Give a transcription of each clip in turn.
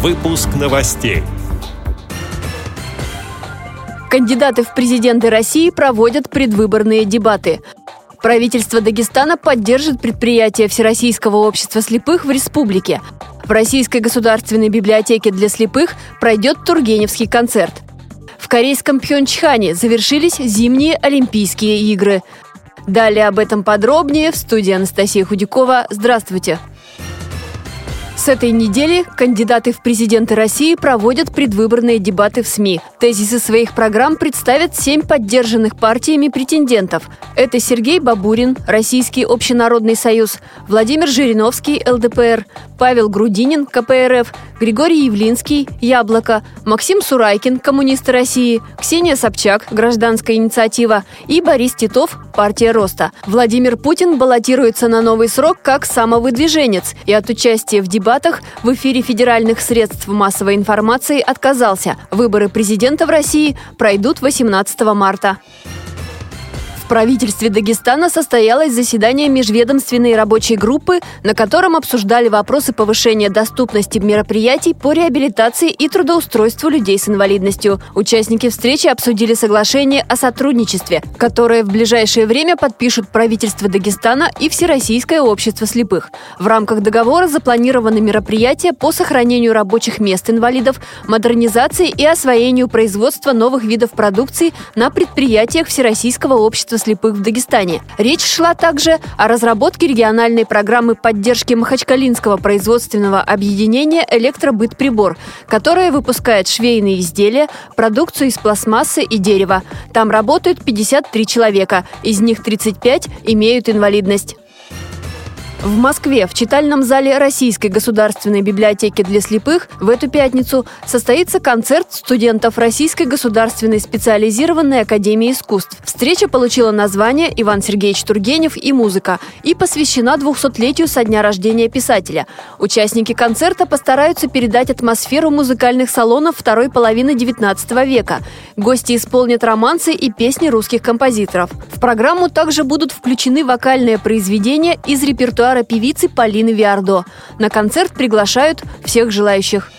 Выпуск новостей. Кандидаты в президенты России проводят предвыборные дебаты. Правительство Дагестана поддержит предприятие Всероссийского общества слепых в республике. В Российской государственной библиотеке для слепых пройдет Тургеневский концерт. В корейском Пхенчхане завершились зимние Олимпийские игры. Далее об этом подробнее в студии Анастасия Худякова. Здравствуйте! С этой недели кандидаты в президенты России проводят предвыборные дебаты в СМИ. Тезисы своих программ представят семь поддержанных партиями претендентов. Это Сергей Бабурин, Российский общенародный союз, Владимир Жириновский, ЛДПР, Павел Грудинин, КПРФ, Григорий Явлинский, Яблоко, Максим Сурайкин, Коммунисты России, Ксения Собчак, Гражданская инициатива и Борис Титов, Партия Роста. Владимир Путин баллотируется на новый срок как самовыдвиженец и от участия в дебатах в эфире федеральных средств массовой информации отказался. Выборы президента в России пройдут 18 марта правительстве Дагестана состоялось заседание межведомственной рабочей группы, на котором обсуждали вопросы повышения доступности мероприятий по реабилитации и трудоустройству людей с инвалидностью. Участники встречи обсудили соглашение о сотрудничестве, которое в ближайшее время подпишут правительство Дагестана и Всероссийское общество слепых. В рамках договора запланированы мероприятия по сохранению рабочих мест инвалидов, модернизации и освоению производства новых видов продукции на предприятиях Всероссийского общества слепых в Дагестане. Речь шла также о разработке региональной программы поддержки Махачкалинского производственного объединения «Электробытприбор», которое выпускает швейные изделия, продукцию из пластмассы и дерева. Там работают 53 человека, из них 35 имеют инвалидность. В Москве в читальном зале Российской государственной библиотеки для слепых в эту пятницу состоится концерт студентов Российской государственной специализированной академии искусств. Встреча получила название «Иван Сергеевич Тургенев и музыка» и посвящена 200-летию со дня рождения писателя. Участники концерта постараются передать атмосферу музыкальных салонов второй половины XIX века. Гости исполнят романсы и песни русских композиторов. В программу также будут включены вокальные произведения из репертуара певицы Полины Виардо. На концерт приглашают всех желающих.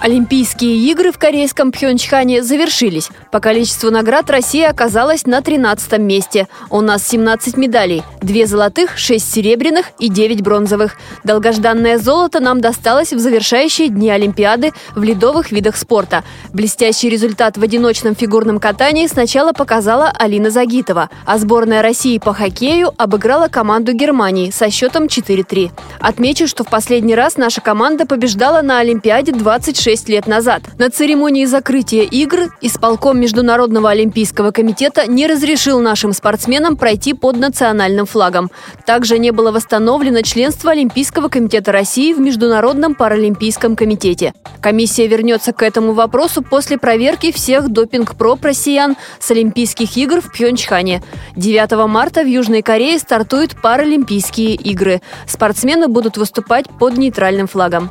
Олимпийские игры в корейском Пхенчхане завершились. По количеству наград Россия оказалась на 13 месте. У нас 17 медалей. Две золотых, 6 серебряных и 9 бронзовых. Долгожданное золото нам досталось в завершающие дни Олимпиады в ледовых видах спорта. Блестящий результат в одиночном фигурном катании сначала показала Алина Загитова, а сборная России по хоккею обыграла команду Германии со счетом 4-3. Отмечу, что в последний раз наша команда побеждала на Олимпиаде 26 6 лет назад. На церемонии закрытия игр исполком Международного олимпийского комитета не разрешил нашим спортсменам пройти под национальным флагом. Также не было восстановлено членство Олимпийского комитета России в Международном паралимпийском комитете. Комиссия вернется к этому вопросу после проверки всех допинг-проб россиян с Олимпийских игр в Пхенчхане. 9 марта в Южной Корее стартуют Паралимпийские игры. Спортсмены будут выступать под нейтральным флагом.